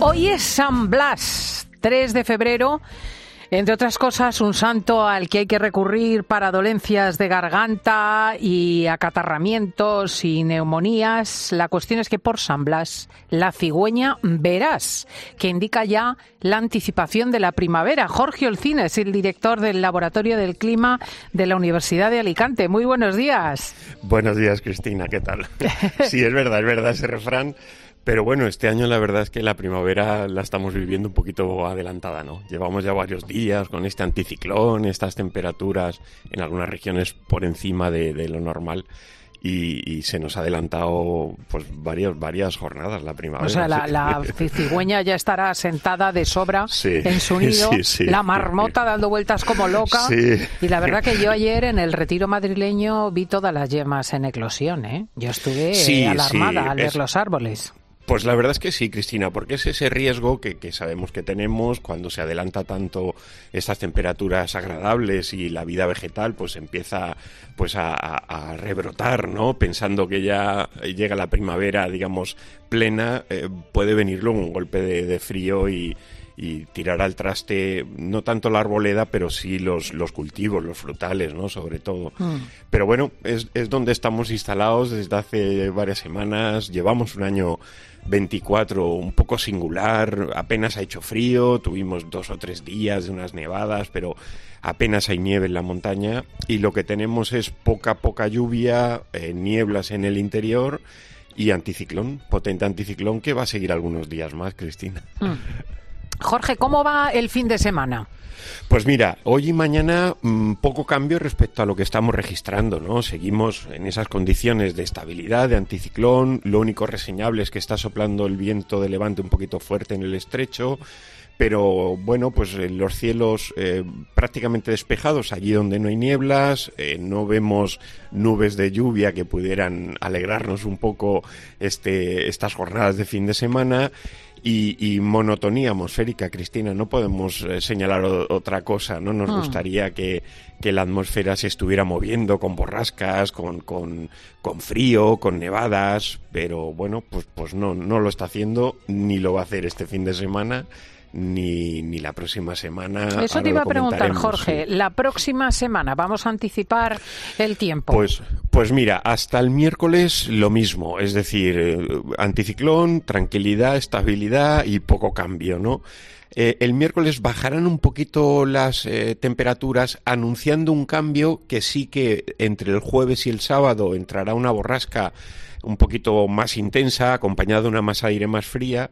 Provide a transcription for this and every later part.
Hoy es San Blas, 3 de febrero. Entre otras cosas, un santo al que hay que recurrir para dolencias de garganta y acatarramientos y neumonías. La cuestión es que por San Blas, la cigüeña verás, que indica ya la anticipación de la primavera. Jorge Olcina es el director del Laboratorio del Clima de la Universidad de Alicante. Muy buenos días. Buenos días, Cristina. ¿Qué tal? Sí, es verdad, es verdad ese refrán. Pero bueno, este año la verdad es que la primavera la estamos viviendo un poquito adelantada, ¿no? Llevamos ya varios días con este anticiclón, estas temperaturas en algunas regiones por encima de, lo normal. Y, se nos ha adelantado pues varias varias jornadas la primavera. O sea, la, cigüeña ya estará sentada de sobra en su nido, la marmota dando vueltas como loca. Y la verdad que yo ayer en el retiro madrileño vi todas las yemas en eclosión, ¿eh? Yo estuve alarmada al ver los árboles. Pues la verdad es que sí, Cristina, porque es ese riesgo que, sabemos que tenemos cuando se adelanta tanto estas temperaturas agradables y la vida vegetal pues empieza pues a, rebrotar, ¿no? Pensando que ya llega la primavera, digamos, plena, eh, puede venir luego un golpe de, frío y, tirar al traste no tanto la arboleda, pero sí los, los cultivos, los frutales, ¿no? Sobre todo. Mm. Pero bueno, es, es donde estamos instalados desde hace varias semanas. Llevamos un año 24 un poco singular, apenas ha hecho frío, tuvimos dos o tres días de unas nevadas, pero apenas hay nieve en la montaña y lo que tenemos es poca, poca lluvia, eh, nieblas en el interior y anticiclón, potente anticiclón que va a seguir algunos días más, Cristina. Mm. Jorge, ¿cómo va el fin de semana? Pues mira, hoy y mañana mm, poco cambio respecto a lo que estamos registrando, ¿no? Seguimos en esas condiciones de estabilidad, de anticiclón. Lo único reseñable es que está soplando el viento de levante un poquito fuerte en el estrecho pero bueno, pues los cielos eh, prácticamente despejados, allí donde no hay nieblas, eh, no vemos nubes de lluvia que pudieran alegrarnos un poco este, estas jornadas de fin de semana y, monotonía atmosférica, Cristina. No podemos eh, señalar otra cosa, ¿no? Nos ah. gustaría que, la atmósfera se estuviera moviendo con borrascas, con, con, con, frío, con nevadas, pero bueno, pues, pues no, no lo está haciendo, ni lo va a hacer este fin de semana ni, ni la próxima semana. Eso te iba a preguntar, Jorge. La próxima semana, ¿vamos a anticipar el tiempo? Pues, pues mira, hasta el miércoles lo mismo. Es decir, eh, anticiclón, tranquilidad, estabilidad y poco cambio, ¿no? Eh, el miércoles bajarán un poquito las eh, temperaturas, anunciando un cambio que sí que entre el jueves y el sábado entrará una borrasca un poquito más intensa, acompañada de una masa de aire más fría,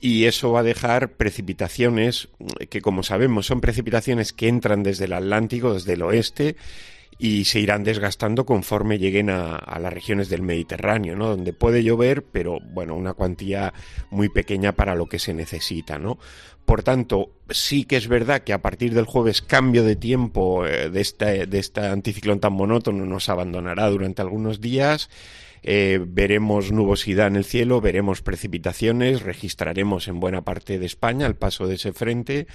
y eso va a dejar precipitaciones que, como sabemos, son precipitaciones que entran desde el Atlántico, desde el oeste, y se irán desgastando conforme lleguen a, las regiones del Mediterráneo, ¿no? Donde puede llover, pero bueno, una cuantía muy pequeña para lo que se necesita, ¿no? Por tanto, sí que es verdad que a partir del jueves cambio de tiempo eh, de, este, de este anticiclón tan monótono nos abandonará durante algunos días eh, veremos nubosidad en el cielo, veremos precipitaciones, registraremos en buena parte de España el paso de ese frente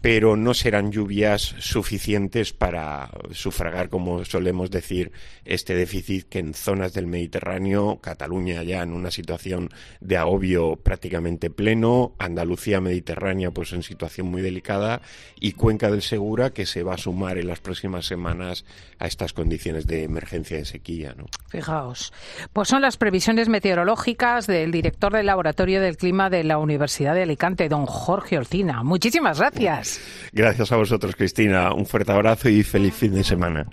pero no serán lluvias suficientes para sufragar, como solemos decir, este déficit que en zonas del Mediterráneo, Cataluña ya en una situación de agobio prácticamente pleno, Andalucía Mediterránea pues en situación muy delicada y Cuenca del Segura que se va a sumar en las próximas semanas a estas condiciones de emergencia de sequía. ¿no? Fijaos, pues son las previsiones meteorológicas del director del Laboratorio del Clima de la Universidad de Alicante, don Jorge Olcina. Muchísimas gracias. Gracias a vosotros, Cristina. Un fuerte abrazo y feliz fin de semana.